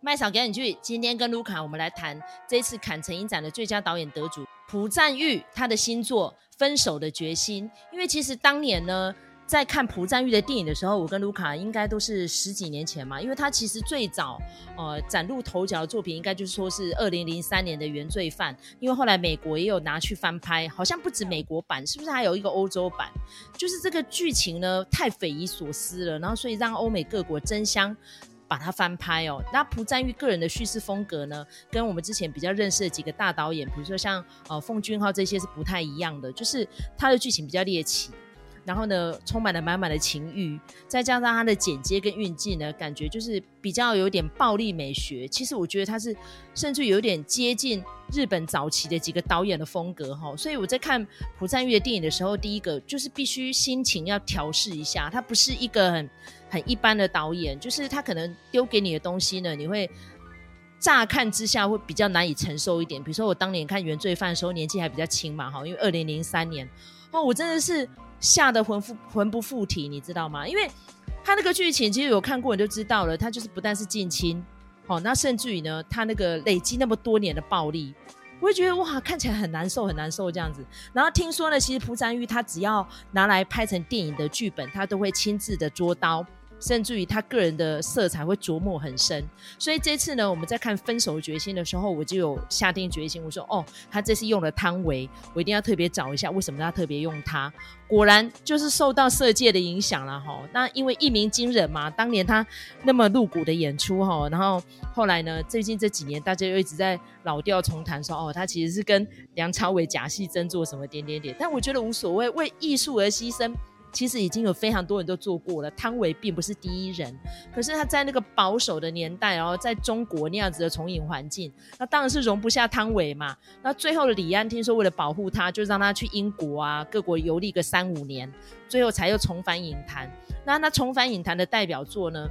麦嫂给你去。今天跟卢卡，我们来谈这次坎城影展的最佳导演得主朴赞郁他的新作《分手的决心》。因为其实当年呢，在看朴赞郁的电影的时候，我跟卢卡应该都是十几年前嘛。因为他其实最早呃崭露头角的作品，应该就是说是二零零三年的《原罪犯》。因为后来美国也有拿去翻拍，好像不止美国版，是不是还有一个欧洲版？就是这个剧情呢太匪夷所思了，然后所以让欧美各国争相。把它翻拍哦，那朴赞郁个人的叙事风格呢，跟我们之前比较认识的几个大导演，比如说像呃奉俊昊这些是不太一样的，就是他的剧情比较猎奇。然后呢，充满了满满的情欲，再加上他的剪接跟运镜呢，感觉就是比较有点暴力美学。其实我觉得他是甚至有点接近日本早期的几个导演的风格哈。所以我在看朴赞玉的电影的时候，第一个就是必须心情要调试一下。他不是一个很很一般的导演，就是他可能丢给你的东西呢，你会乍看之下会比较难以承受一点。比如说我当年看《原罪犯》的时候，年纪还比较轻嘛哈，因为二零零三年哦，我真的是。吓得魂附魂不附体，你知道吗？因为他那个剧情，其实有看过你就知道了。他就是不但是近亲，哦，那甚至于呢，他那个累积那么多年的暴力，我会觉得哇，看起来很难受，很难受这样子。然后听说呢，其实朴赞玉他只要拿来拍成电影的剧本，他都会亲自的捉刀。甚至于他个人的色彩会琢磨很深，所以这次呢，我们在看《分手决心》的时候，我就有下定决心，我说：“哦，他这次用了汤唯，我一定要特别找一下为什么他特别用他。”果然就是受到色戒的影响了哈。那因为一鸣惊人嘛，当年他那么露骨的演出哈，然后后来呢，最近这几年大家又一直在老调重弹说：“哦，他其实是跟梁朝伟假戏真做什么点点点。”但我觉得无所谓，为艺术而牺牲。其实已经有非常多人都做过了，汤唯并不是第一人，可是他在那个保守的年代，然后在中国那样子的重影环境，那当然是容不下汤唯嘛。那最后的李安听说为了保护他，就让他去英国啊各国游历个三五年，最后才又重返影坛。那他重返影坛的代表作呢，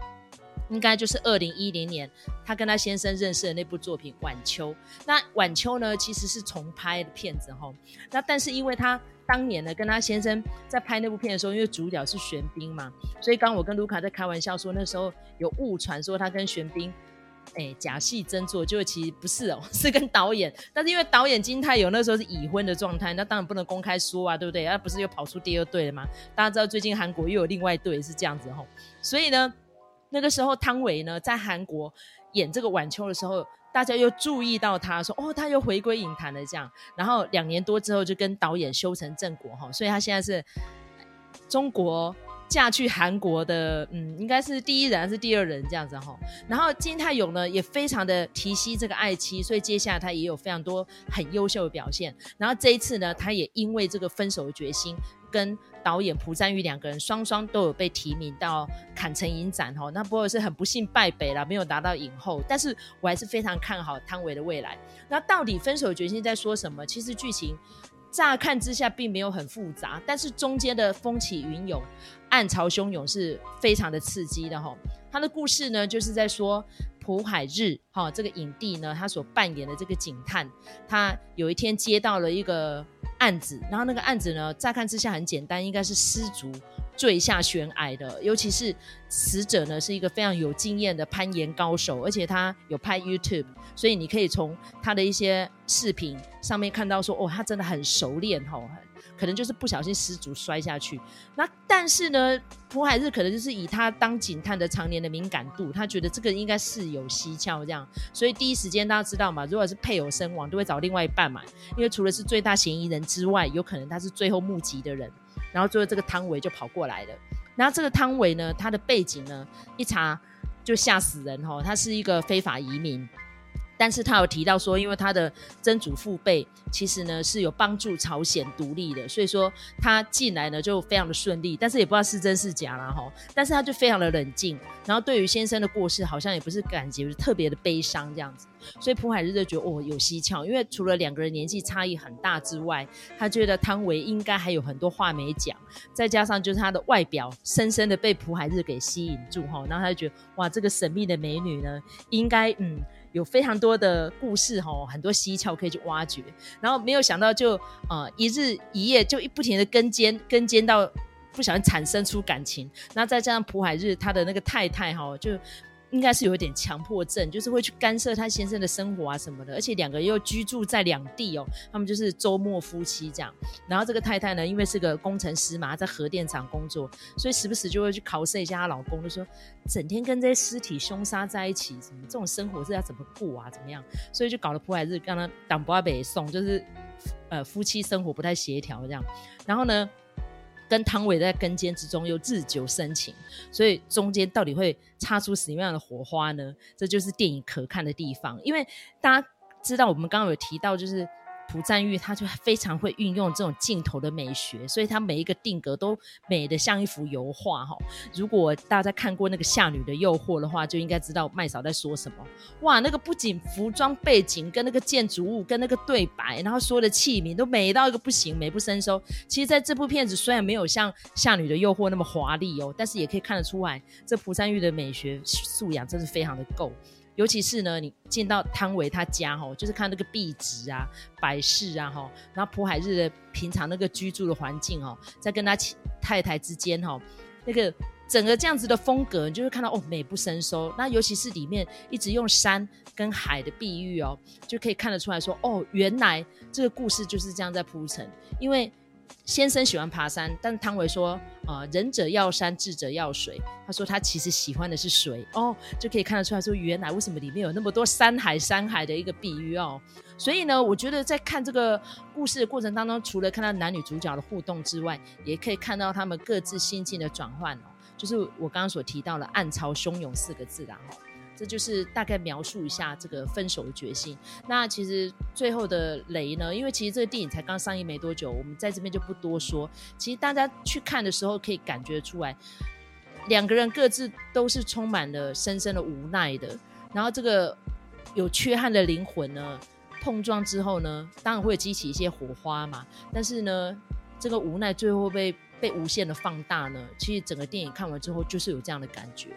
应该就是二零一零年他跟他先生认识的那部作品《晚秋》。那《晚秋》呢，其实是重拍的片子哈。那但是因为他。当年呢，跟他先生在拍那部片的时候，因为主角是玄彬嘛，所以刚我跟卢卡在开玩笑说，那时候有误传说他跟玄彬，哎，假戏真做，就其实不是哦，是跟导演。但是因为导演金泰勇那时候是已婚的状态，那当然不能公开说啊，对不对？他不是又跑出第二对了吗？大家知道最近韩国又有另外一对是这样子吼，所以呢，那个时候汤唯呢在韩国演这个晚秋的时候。大家又注意到他说哦，他又回归影坛了这样，然后两年多之后就跟导演修成正果哈，所以他现在是中国嫁去韩国的，嗯，应该是第一人还是第二人这样子哈。然后金泰勇呢也非常的提携这个爱妻，所以接下来他也有非常多很优秀的表现。然后这一次呢，他也因为这个分手的决心。跟导演朴赞郁两个人双双都有被提名到坎城影展哈，那不过是很不幸败北了，没有拿到影后。但是我还是非常看好汤唯的未来。那到底分手决心在说什么？其实剧情乍看之下并没有很复杂，但是中间的风起云涌、暗潮汹涌是非常的刺激的哈。他的故事呢，就是在说朴海日哈这个影帝呢，他所扮演的这个警探，他有一天接到了一个。案子，然后那个案子呢，乍看之下很简单，应该是失足坠下悬崖的。尤其是死者呢，是一个非常有经验的攀岩高手，而且他有拍 YouTube，所以你可以从他的一些视频上面看到说，哦，他真的很熟练哦。可能就是不小心失足摔下去，那但是呢，朴海日可能就是以他当警探的常年的敏感度，他觉得这个应该事有蹊跷，这样，所以第一时间大家知道嘛，如果是配偶身亡，都会找另外一半嘛，因为除了是最大嫌疑人之外，有可能他是最后目击的人，然后最后这个汤唯就跑过来了，然后这个汤唯呢，他的背景呢，一查就吓死人哦，他是一个非法移民。但是他有提到说，因为他的曾祖父辈其实呢是有帮助朝鲜独立的，所以说他进来呢就非常的顺利。但是也不知道是真是假啦哈。但是他就非常的冷静，然后对于先生的过世好像也不是感觉特别的悲伤这样子。所以朴海日就觉得哦有蹊跷，因为除了两个人年纪差异很大之外，他觉得汤唯应该还有很多话没讲。再加上就是他的外表深深的被朴海日给吸引住哈，然后他就觉得哇这个神秘的美女呢应该嗯。有非常多的故事哈，很多蹊跷可以去挖掘，然后没有想到就呃一日一夜就一不停的跟监跟监到不小心产生出感情，那再加上朴海日他的那个太太哈就应该是有一点强迫症，就是会去干涉他先生的生活啊什么的，而且两个又居住在两地哦，他们就是周末夫妻这样。然后这个太太呢，因为是个工程师嘛，在核电厂工作，所以时不时就会去考试一下她老公，就说整天跟这些尸体凶杀在一起，什么这种生活是要怎么过啊？怎么样？所以就搞得普海日刚刚挡不阿北送，就是呃夫妻生活不太协调这样。然后呢，跟汤唯在跟尖之中又日久生情，所以中间到底会擦出什么样的火花呢？这就是电影可看的地方。因为大家知道，我们刚刚有提到，就是。朴赞玉他就非常会运用这种镜头的美学，所以他每一个定格都美得像一幅油画哈。如果大家看过那个《夏女的诱惑》的话，就应该知道麦嫂在说什么。哇，那个不仅服装背景跟那个建筑物跟那个对白，然后说的器皿都美到一个不行，美不胜收。其实在这部片子虽然没有像《夏女的诱惑》那么华丽哦，但是也可以看得出来，这朴赞玉的美学素养真是非常的够。尤其是呢，你进到汤唯他家哈，就是看那个壁纸啊、摆饰啊哈，然后朴海日的平常那个居住的环境哦，在跟他太太之间哈，那个整个这样子的风格，你就会看到哦，美不胜收。那尤其是里面一直用山跟海的碧玉哦，就可以看得出来说哦，原来这个故事就是这样在铺陈，因为。先生喜欢爬山，但汤唯说：“、呃，仁者要山，智者要水。”他说他其实喜欢的是水哦，就可以看得出来说，原来为什么里面有那么多山海山海的一个比喻哦。所以呢，我觉得在看这个故事的过程当中，除了看到男女主角的互动之外，也可以看到他们各自心境的转换哦。就是我刚刚所提到的“暗潮汹涌”四个字啦。这就是大概描述一下这个分手的决心。那其实最后的雷呢，因为其实这个电影才刚上映没多久，我们在这边就不多说。其实大家去看的时候可以感觉出来，两个人各自都是充满了深深的无奈的。然后这个有缺憾的灵魂呢，碰撞之后呢，当然会激起一些火花嘛。但是呢，这个无奈最后被被无限的放大呢。其实整个电影看完之后，就是有这样的感觉。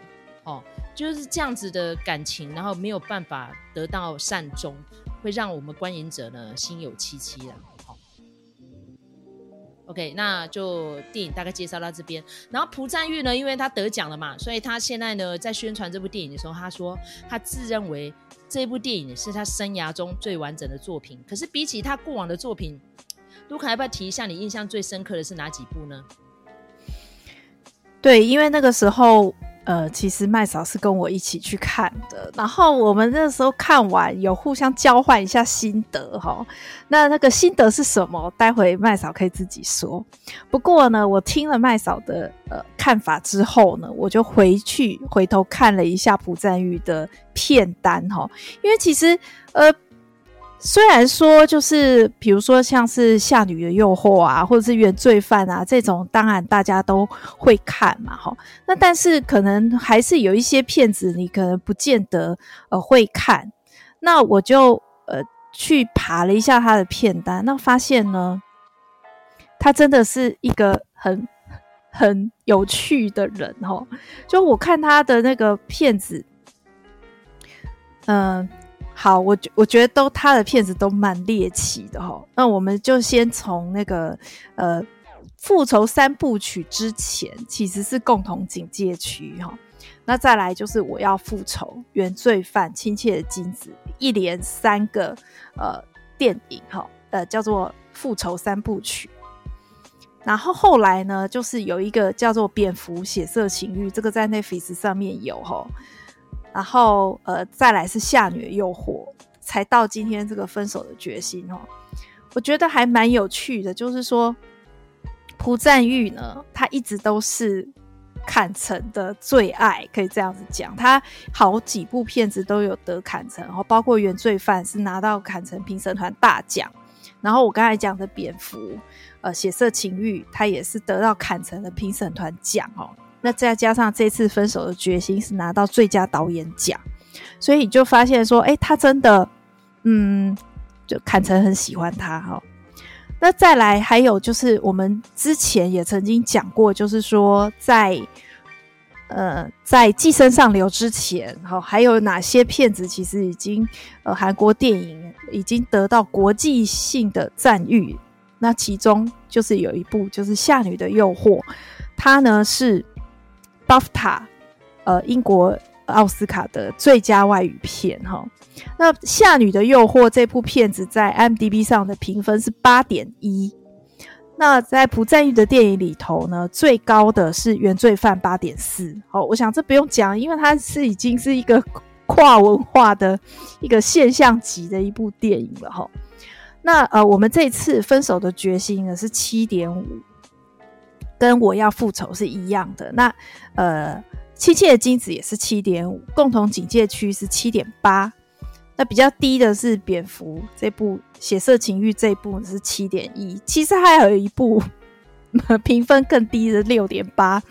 哦，就是这样子的感情，然后没有办法得到善终，会让我们观影者呢心有戚戚的。好，OK，那就电影大概介绍到这边。然后朴赞玉呢，因为他得奖了嘛，所以他现在呢在宣传这部电影的时候，他说他自认为这部电影是他生涯中最完整的作品。可是比起他过往的作品，卢卡要不要提一下你印象最深刻的是哪几部呢？对，因为那个时候。呃，其实麦嫂是跟我一起去看的，然后我们那时候看完有互相交换一下心得哈。那那个心得是什么？待会麦嫂可以自己说。不过呢，我听了麦嫂的呃看法之后呢，我就回去回头看了一下朴赞玉的片单哈，因为其实呃。虽然说，就是比如说像是《夏女的诱惑》啊，或者是《原罪犯》啊这种，当然大家都会看嘛，齁。那但是可能还是有一些片子，你可能不见得呃会看。那我就呃去爬了一下他的片单，那发现呢，他真的是一个很很有趣的人齁。就我看他的那个片子，嗯、好，我觉我觉得都他的片子都蛮猎奇的齁。那我们就先从那个呃复仇三部曲之前，其实是共同警戒区哈。那再来就是我要复仇、原罪犯、亲切的金子，一连三个呃电影哈，呃叫做复仇三部曲。然后后来呢，就是有一个叫做蝙蝠血色情欲，这个在 Netflix 上面有齁。然后，呃，再来是夏女的诱惑，才到今天这个分手的决心哦。我觉得还蛮有趣的，就是说，朴赞玉呢，他一直都是坎城的最爱，可以这样子讲。他好几部片子都有得坎城，然后包括《原罪犯》是拿到坎城评审团大奖。然后我刚才讲的《蝙蝠》，呃，《血色情欲》，他也是得到坎城的评审团奖哦。那再加上这次分手的决心是拿到最佳导演奖，所以你就发现说，哎、他真的，嗯，就坎城很喜欢他哈。那再来还有就是，我们之前也曾经讲过，就是说在呃在寄生上流之前，哈，还有哪些片子其实已经呃韩国电影已经得到国际性的赞誉。那其中就是有一部就是《夏女的诱惑》，它呢是。BAFTA，呃，英国奥斯卡的最佳外语片哈。那《夏女的诱惑》这部片子在 m d b 上的评分是八点一。那在朴赞郁的电影里头呢，最高的是《原罪犯》八点四。好，我想这不用讲，因为它是已经是一个跨文化的一个现象级的一部电影了哈。那呃，我们这次分手的决心呢是七点五，跟我要复仇是一样的。那呃，妻妾的金子也是七点五，共同警戒区是七点八。那比较低的是蝙蝠这部血色情欲，这部是七点一，其实还有一部 评分更低的六点八，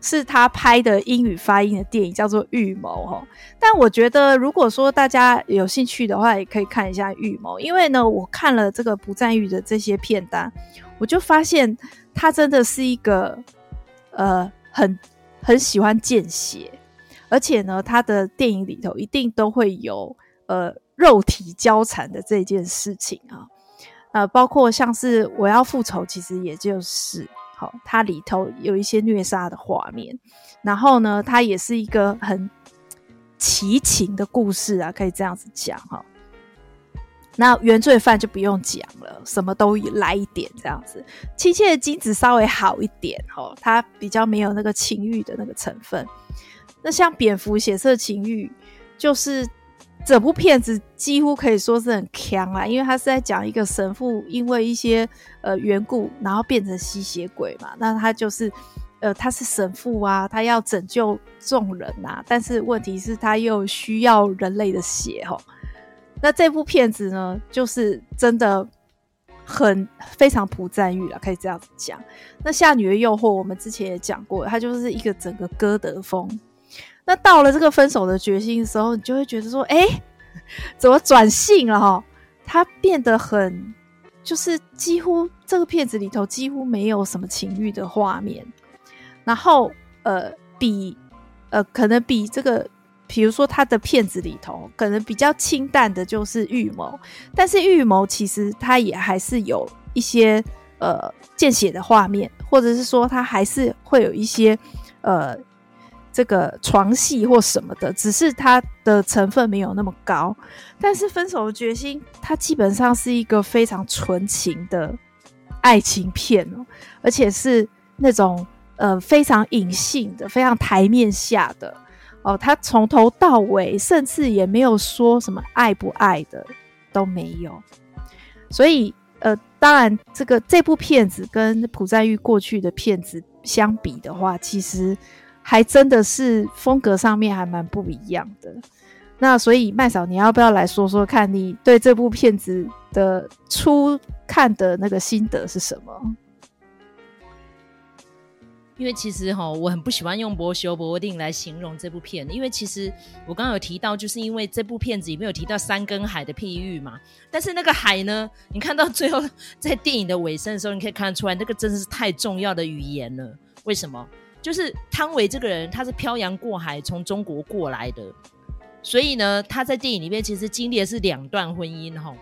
是他拍的英语发音的电影，叫做《预谋》哈。但我觉得，如果说大家有兴趣的话，也可以看一下《预谋》，因为呢，我看了这个不赞郁的这些片单，我就发现他真的是一个呃很很喜欢见血，而且呢，他的电影里头一定都会有。呃，肉体交缠的这件事情啊，呃，包括像是我要复仇，其实也就是好，它里头有一些虐杀的画面，然后呢，它也是一个很奇情的故事啊，可以这样子讲哈。那原罪犯就不用讲了，什么都来一点这样子。妻妾的精子稍微好一点哈，它比较没有那个情欲的那个成分。那像蝙蝠血色情欲就是。这部片子几乎可以说是很强啊，因为他是在讲一个神父因为一些呃缘故，然后变成吸血鬼嘛。那他就是呃他是神父啊，他要拯救众人呐，但是问题是他又需要人类的血吼。那这部片子呢，就是真的很非常朴赞郁了，可以这样子讲。那夏女的诱惑，我们之前也讲过，它就是一个整个歌德风。那到了这个分手的决心的时候，你就会觉得说，哎、怎么转性了哈？他变得很，就是几乎这个片子里头几乎没有什么情欲的画面，然后呃，比呃可能比这个，比如说他的片子里头可能比较清淡的就是预谋，但是预谋其实他也还是有一些呃见血的画面，或者是说他还是会有一些呃。这个床戏或什么的，只是它的成分没有那么高。但是分手的决心，它基本上是一个非常纯情的爱情片哦，而且是那种呃非常隐性的、非常台面下的哦。他从头到尾，甚至也没有说什么爱不爱的都没有。所以呃，当然这个这部片子跟朴赞郁过去的片子相比的话，其实。还真的是风格上面还蛮不一样的，那所以麦嫂，你要不要来说说看你对这部片子的初看的那个心得是什么？因为其实哈，我很不喜欢用“不修不定”来形容这部片，因为其实我刚刚有提到，就是因为这部片子里面有提到山跟海的譬喻嘛，但是那个海呢，你看到最后在电影的尾声的时候，你可以看得出来，那个真的是太重要的语言了。为什么？就是汤唯这个人，他是漂洋过海从中国过来的，所以呢，他在电影里面其实经历的是两段婚姻哈，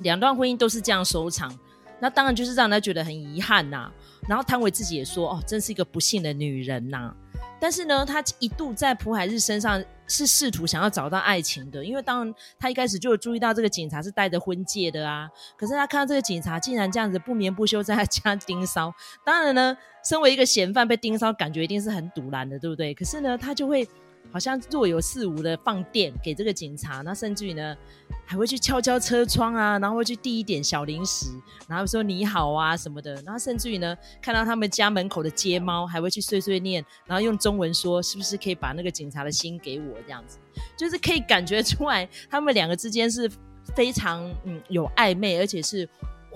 两段婚姻都是这样收场，那当然就是让他觉得很遗憾呐、然后汤唯自己也说，哦，真是一个不幸的女人呐、啊。但是呢，她一度在朴海日身上是试图想要找到爱情的，因为当然他一开始就有注意到这个警察是戴着婚戒的啊。可是她看到这个警察竟然这样子不眠不休在她家盯梢，当然呢，身为一个嫌犯被盯梢，感觉一定是很堵拦的，对不对？可是呢，她就会。好像若有似无的放电给这个警察，那甚至于呢，还会去敲敲车窗啊，然后会去递一点小零食，然后说你好啊什么的，然后甚至于呢，看到他们家门口的街猫，还会去碎碎念，然后用中文说是不是可以把那个警察的心给我这样子，就是可以感觉出来他们两个之间是非常嗯有暧昧，而且是。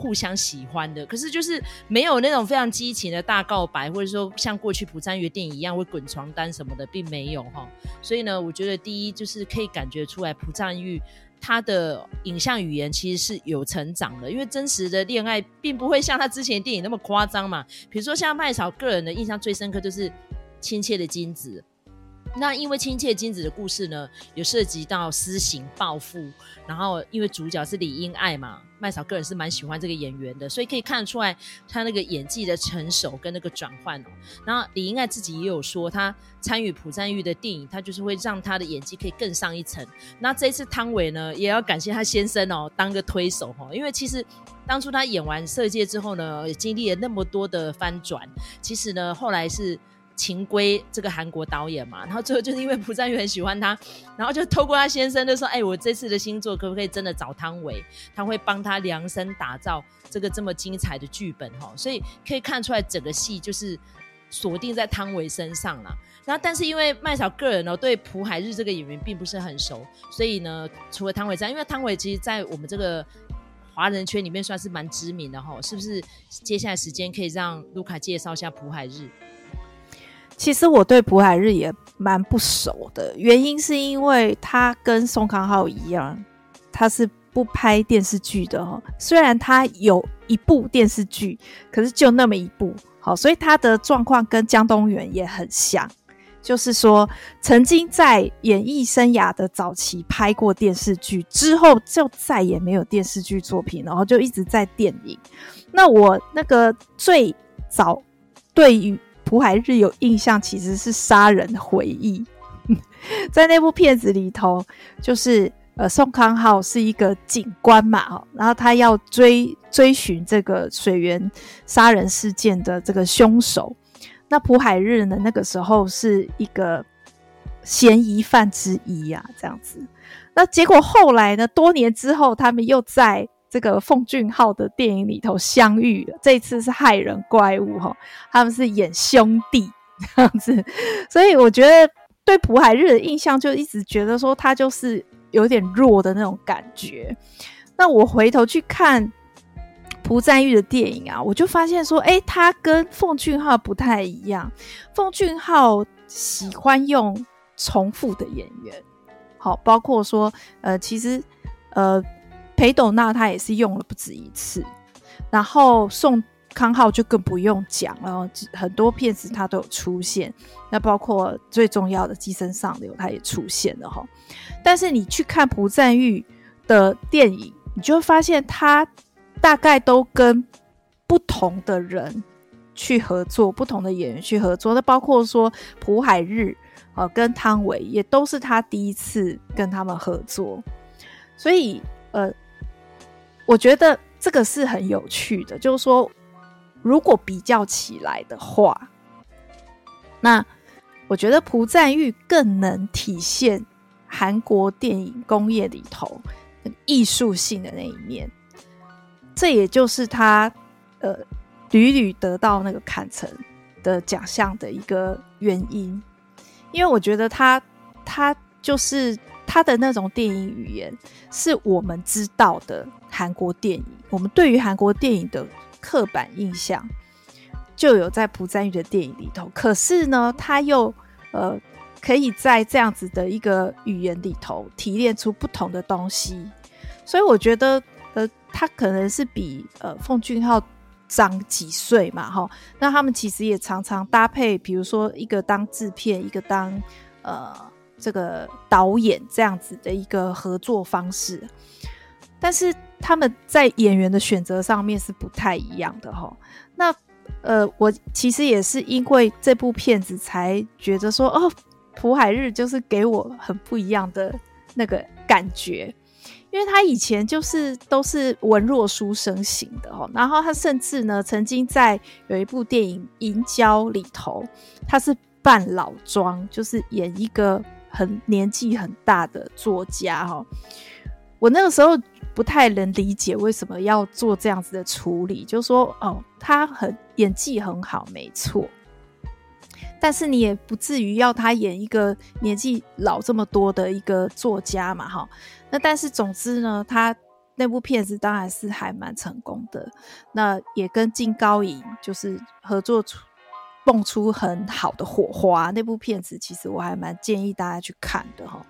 互相喜欢的，可是就是没有那种非常激情的大告白，或者说像过去朴赞郁电影一样会滚床单什么的，并没有哈。所以呢，我觉得第一就是可以感觉出来，朴赞玉他的影像语言其实是有成长的，因为真实的恋爱并不会像他之前的电影那么夸张嘛。比如说像麦草个人的印象最深刻就是《亲切的金子》，那因为亲切金子的故事呢，有涉及到私刑报复，然后因为主角是李英爱嘛，麦嫂个人是蛮喜欢这个演员的，所以可以看得出来他那个演技的成熟跟那个转换哦。然后李英爱自己也有说，他参与朴赞玉的电影，他就是会让他的演技可以更上一层。那这一次汤唯呢，也要感谢他先生哦，当个推手哦，因为其实当初他演完《色戒》之后呢，也经历了那么多的翻转，其实呢，后来是。情归这个韩国导演嘛，然后最后就是因为朴赞玉很喜欢他，然后就透过他先生就说：“哎、我这次的新作可不可以真的找汤唯？他会帮他量身打造这个这么精彩的剧本哈。”所以可以看出来整个戏就是锁定在汤唯身上了。然后但是因为麦嫂个人呢对朴海日这个演员并不是很熟，所以呢除了汤唯之外，因为汤唯其实在我们这个华人圈里面算是蛮知名的哈，是不是？接下来时间可以让卢卡介绍一下朴海日。其实我对朴海日也蛮不熟的，原因是因为他跟宋康昊一样，他是不拍电视剧的哦。虽然他有一部电视剧，可是就那么一部，好，所以他的状况跟姜东元也很像，就是说曾经在演艺生涯的早期拍过电视剧，之后就再也没有电视剧作品，然后就一直在电影。那我那个最早对于朴海日有印象，其实是《杀人回忆》。在那部片子里头，就是呃，宋康昊是一个警官嘛，然后他要追追寻这个水源杀人事件的这个凶手。那朴海日呢，那个时候是一个嫌疑犯之一呀，这样子。那结果后来呢，多年之后，他们又在。这个奉俊昊的电影里头相遇了，这次是害人怪物哈，他们是演兄弟这样子，所以我觉得对朴海日的印象就一直觉得说他就是有点弱的那种感觉。那我回头去看朴赞郁的电影啊，我就发现说，哎，他跟奉俊昊不太一样。奉俊昊喜欢用重复的演员，好，包括说，呃，其实，呃。裴斗娜她也是用了不止一次，然后宋康昊就更不用讲了，很多片子他都有出现，那包括最重要的《寄生上流》他也出现了哈。但是你去看朴赞郁的电影，你就会发现他大概都跟不同的人去合作，不同的演员去合作，那包括说朴海日啊跟汤唯也都是他第一次跟他们合作，所以呃。我觉得这个是很有趣的，就是说，如果比较起来的话，那我觉得朴赞玉更能体现韩国电影工业里头艺术性的那一面，这也就是他呃屡屡得到那个坎城的奖项的一个原因，因为我觉得他他就是。他的那种电影语言是我们知道的韩国电影，我们对于韩国电影的刻板印象就有在朴赞玉的电影里头。可是呢，他又呃可以在这样子的一个语言里头提炼出不同的东西，所以我觉得呃他可能是比呃奉俊昊长几岁嘛，哈。那他们其实也常常搭配，比如说一个当制片，一个当呃。这个导演这样子的一个合作方式，但是他们在演员的选择上面是不太一样的哈。那呃，我其实也是因为这部片子才觉得说，哦，朴海日就是给我很不一样的那个感觉，因为他以前就是都是文弱书生型的哈，然后他甚至呢曾经在有一部电影《银娇》里头，他是扮老庄，就是演一个。很年纪很大的作家哈，我那个时候不太能理解为什么要做这样子的处理，就说哦，他很演技很好，没错，但是你也不至于要他演一个年纪老这么多的一个作家嘛哈。那但是总之呢，他那部片子当然是还蛮成功的，那也跟金高银就是合作出。蹦出很好的火花，那部片子其实我还蛮建议大家去看的哈。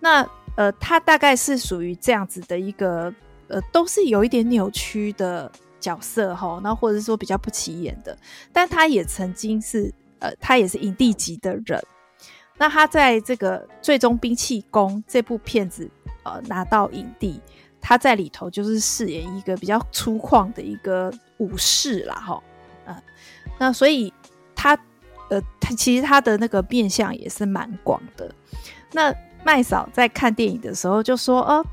那呃，他大概是属于这样子的一个呃，都是有一点扭曲的角色哈，那或者是说比较不起眼的，但他也曾经是呃，他也是影帝级的人。那他在这个《最终兵器攻》这部片子，呃，拿到影帝，他在里头就是饰演一个比较粗犷的一个武士啦，哈，嗯，那所以他，呃，他其实他的那个面相也是蛮广的。那麦嫂在看电影的时候就说：“哦。”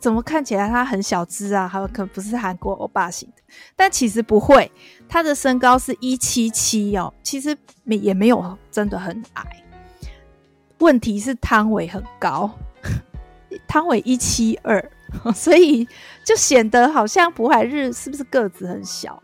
怎么看起来他很小只啊？好，可不是韩国欧巴型的，但其实不会，他的身高是一七七哦，其实没也没有真的很矮。问题是汤唯很高，汤唯一七二，所以就显得好像朴海日是不是个子很小？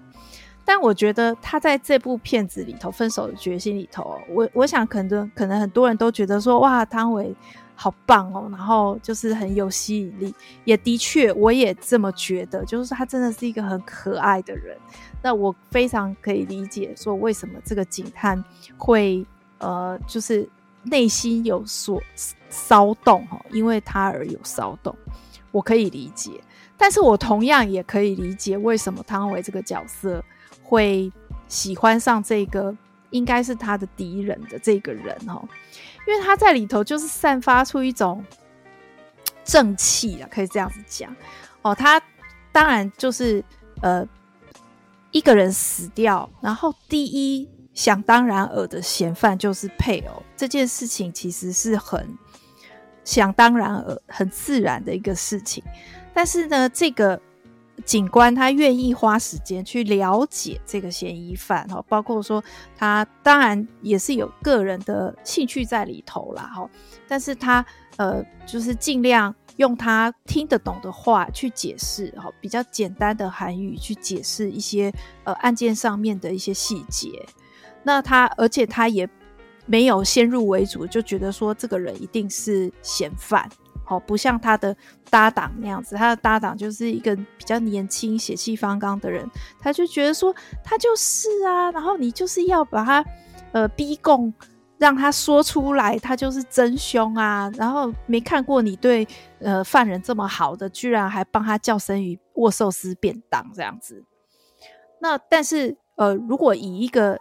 但我觉得他在这部片子里头《分手的决心》里头，我我想可能可能很多人都觉得说，哇，汤唯。好棒哦，然后就是很有吸引力，也的确，我也这么觉得，就是他真的是一个很可爱的人。那我非常可以理解，说为什么这个警探会呃，就是内心有所骚动哈，因为他而有骚动，我可以理解。但是我同样也可以理解，为什么汤唯这个角色会喜欢上这个应该是他的敌人的这个人哈。因为他在里头就是散发出一种正气啊，可以这样子讲哦。他当然就是呃一个人死掉，然后第一想当然尔的嫌犯就是配偶，这件事情其实是很想当然尔、很自然的一个事情。但是呢，这个。警官他愿意花时间去了解这个嫌疑犯哈，包括说他当然也是有个人的兴趣在里头啦哈，但是他呃就是尽量用他听得懂的话去解释哈，比较简单的韩语去解释一些呃案件上面的一些细节。那他而且他也没有先入为主，就觉得说这个人一定是嫌犯。好，不像他的搭档那样子，他的搭档就是一个比较年轻、血气方刚的人，他就觉得说他就是啊，然后你就是要把他呃逼供，让他说出来，他就是真凶啊，然后没看过你对呃犯人这么好的，居然还帮他叫生鱼握寿司便当这样子。那但是呃，如果以一个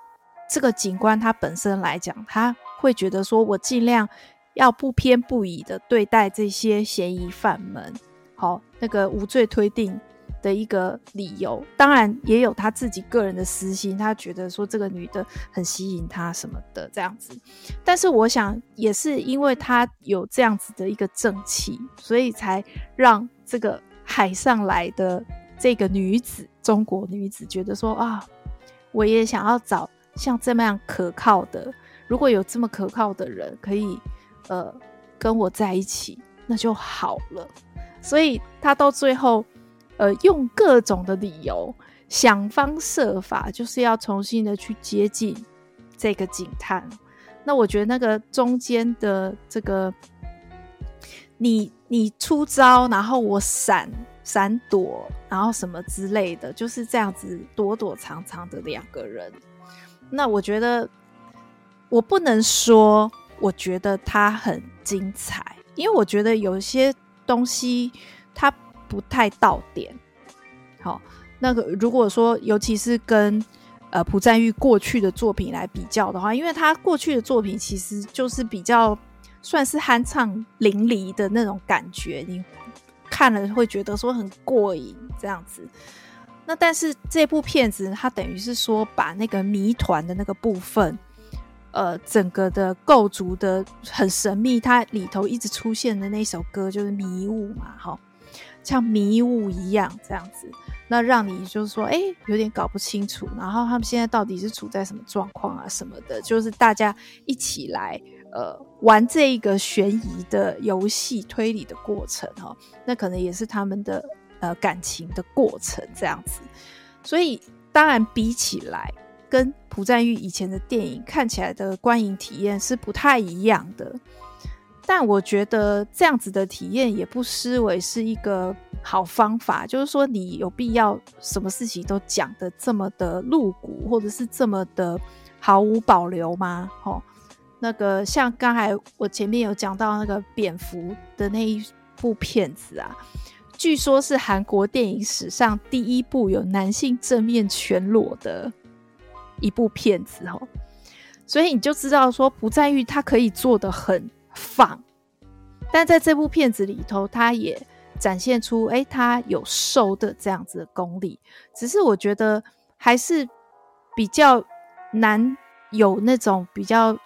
这个警官他本身来讲，他会觉得说我尽量。要不偏不倚的对待这些嫌疑犯们，好，那个无罪推定的一个理由，当然也有他自己个人的私心，他觉得说这个女的很吸引他什么的这样子。但是我想，也是因为他有这样子的一个正气，所以才让这个海上来的这个女子，中国女子觉得说啊，我也想要找像这么样可靠的，如果有这么可靠的人可以。呃，跟我在一起那就好了。所以他到最后，呃，用各种的理由，想方设法，就是要重新的去接近这个警探。那我觉得那个中间的这个，你你出招，然后我闪闪躲，然后什么之类的，就是这样子躲躲藏藏的两个人。那我觉得，我不能说。我觉得它很精彩，因为我觉得有些东西它不太到点。好，那个如果说，尤其是跟呃朴赞玉过去的作品来比较的话，因为他过去的作品其实就是比较算是酣畅淋漓的那种感觉，你看了会觉得说很过瘾这样子。那但是这部片子它等于是说把那个谜团的那个部分。呃，整个的构筑的很神秘，它里头一直出现的那首歌就是迷雾嘛，哈，像迷雾一样这样子，那让你就是说，哎，有点搞不清楚，然后他们现在到底是处在什么状况啊，什么的，就是大家一起来呃玩这一个悬疑的游戏推理的过程哈，那可能也是他们的呃感情的过程这样子，所以当然比起来。跟朴赞郁以前的电影看起来的观影体验是不太一样的，但我觉得这样子的体验也不失为是一个好方法。就是说，你有必要什么事情都讲的这么的露骨，或者是这么的毫无保留吗？哦，那个像刚才我前面有讲到那个蝙蝠的那一部片子啊，据说是韩国电影史上第一部有男性正面全裸的。一部片子哦，所以你就知道说不在于他可以做的很放，但在这部片子里头，他也展现出哎，他有瘦的这样子的功力。只是我觉得还是比较难有那种比较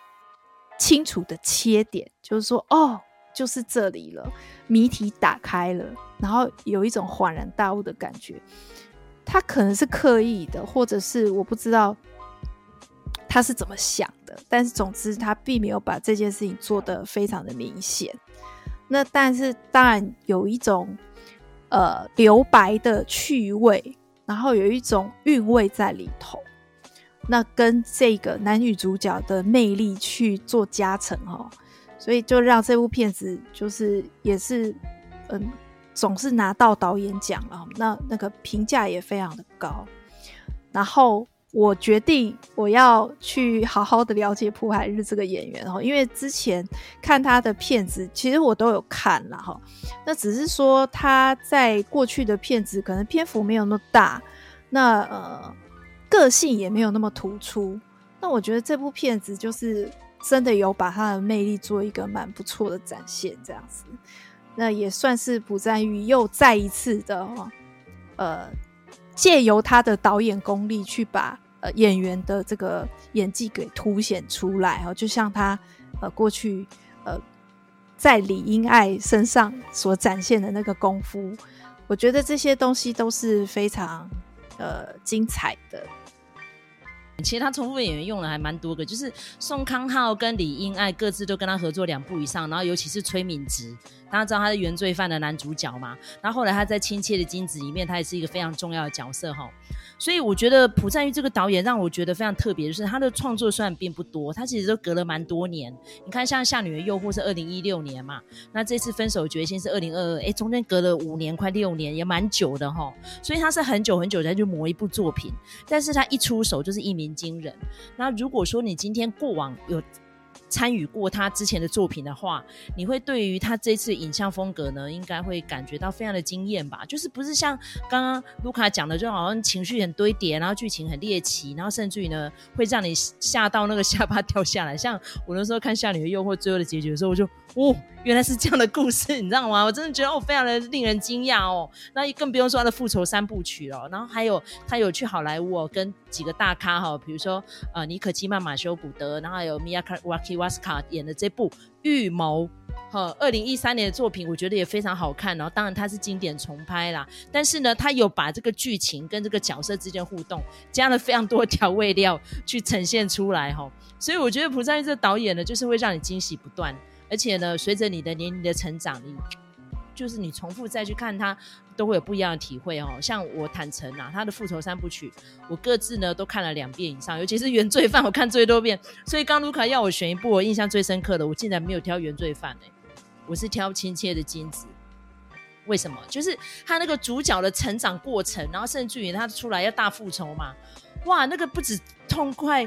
清楚的切点，就是说哦，就是这里了，谜题打开了，然后有一种恍然大悟的感觉。他可能是刻意的，或者是我不知道他是怎么想的，但是总之他并没有把这件事情做得非常的明显。那但是当然有一种呃留白的趣味，然后有一种韵味在里头，那跟这个男女主角的魅力去做加成哦，所以就让这部片子就是也是嗯。总是拿到导演奖了，那那个评价也非常的高。然后我决定我要去好好的了解朴海日这个演员哦，因为之前看他的片子，其实我都有看了哈。那只是说他在过去的片子可能篇幅没有那么大，那呃个性也没有那么突出。那我觉得这部片子就是真的有把他的魅力做一个蛮不错的展现，这样子。那也算是朴赞玉又再一次的，呃，借由他的导演功力去把呃演员的这个演技给凸显出来哦，就像他呃过去呃在李英爱身上所展现的那个功夫，我觉得这些东西都是非常呃精彩的。其实他重复演员用了还蛮多个，就是宋康昊跟李英爱各自都跟他合作两部以上，然后尤其是崔敏植。大家知道他是原罪犯的男主角嘛？然后后来他在《亲切的金子》里面，他也是一个非常重要的角色哈。所以我觉得朴赞郁这个导演让我觉得非常特别，就是他的创作虽然并不多，他其实都隔了蛮多年。你看像《夏女的诱惑》是二零一六年嘛，那这次《分手决心》是二零二二，哎，中间隔了五年快六年，也蛮久的哈。所以他是很久很久才去磨一部作品，但是他一出手就是一鸣惊人。那如果说你今天过往有参与过他之前的作品的话，你会对于他这次影像风格呢，应该会感觉到非常的惊艳吧？就是不是像刚刚卢卡讲的，就好像情绪很堆叠，然后剧情很猎奇，然后甚至于呢，会让你吓到那个下巴掉下来。像我那时候看《夏女的诱惑》最后的结局的时候，我就哦，原来是这样的故事，你知道吗？我真的觉得哦，非常的令人惊讶哦。那更不用说他的复仇三部曲了。然后还有他有去好莱坞哦，跟几个大咖哈，比如说呃尼可基曼、马修·古德，然后还有米亚卡瓦基瓦斯卡演的这部《预谋》哈，二零一三年的作品，我觉得也非常好看。然后当然它是经典重拍啦，但是呢，他有把这个剧情跟这个角色之间互动加了非常多调味料去呈现出来哈。所以我觉得蒲赞郁这个导演呢，就是会让你惊喜不断，而且呢，随着你的年龄的成长，你就是你重复再去看他。都会有不一样的体会哦。像我坦诚啊，他的复仇三部曲，我各自呢都看了两遍以上，尤其是原罪犯，我看最多遍。所以刚卢卡要我选一部我印象最深刻的，我竟然没有挑原罪犯哎，我是挑亲切的金子。为什么？就是他那个主角的成长过程，然后甚至于他出来要大复仇嘛，哇，那个不止痛快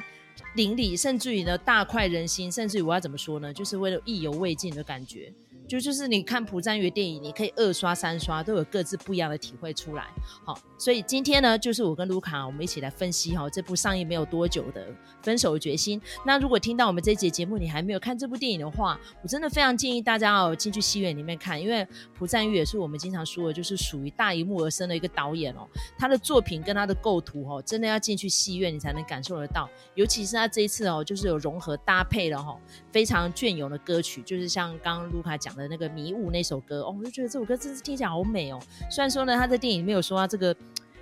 淋漓，甚至于呢大快人心，甚至于我要怎么说呢？就是为了意犹未尽的感觉。就就是你看朴赞郁的电影，你可以二刷三刷，都有各自不一样的体会出来。好，所以今天呢，就是我跟卢卡，我们一起来分析哈这部上映没有多久的《分手的决心》。那如果听到我们这一节节目，你还没有看这部电影的话，我真的非常建议大家哦进去戏院里面看，因为朴赞郁也是我们经常说的，就是属于大荧幕而生的一个导演哦。他的作品跟他的构图哦，真的要进去戏院你才能感受得到。尤其是他这一次哦，就是有融合搭配了哈非常隽永的歌曲，就是像刚刚卢卡讲的。那个迷雾那首歌哦，我就觉得这首歌真是听起来好美哦。虽然说呢，他在电影里面有说他这个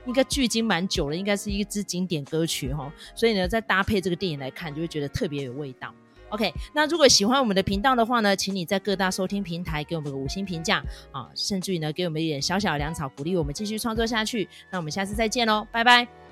应该距今蛮久了，应该是一支经典歌曲哈、哦。所以呢，再搭配这个电影来看，就会觉得特别有味道。OK，那如果喜欢我们的频道的话呢，请你在各大收听平台给我们个五星评价啊，甚至于呢，给我们一点小小的粮草，鼓励我们继续创作下去。那我们下次再见喽，拜拜。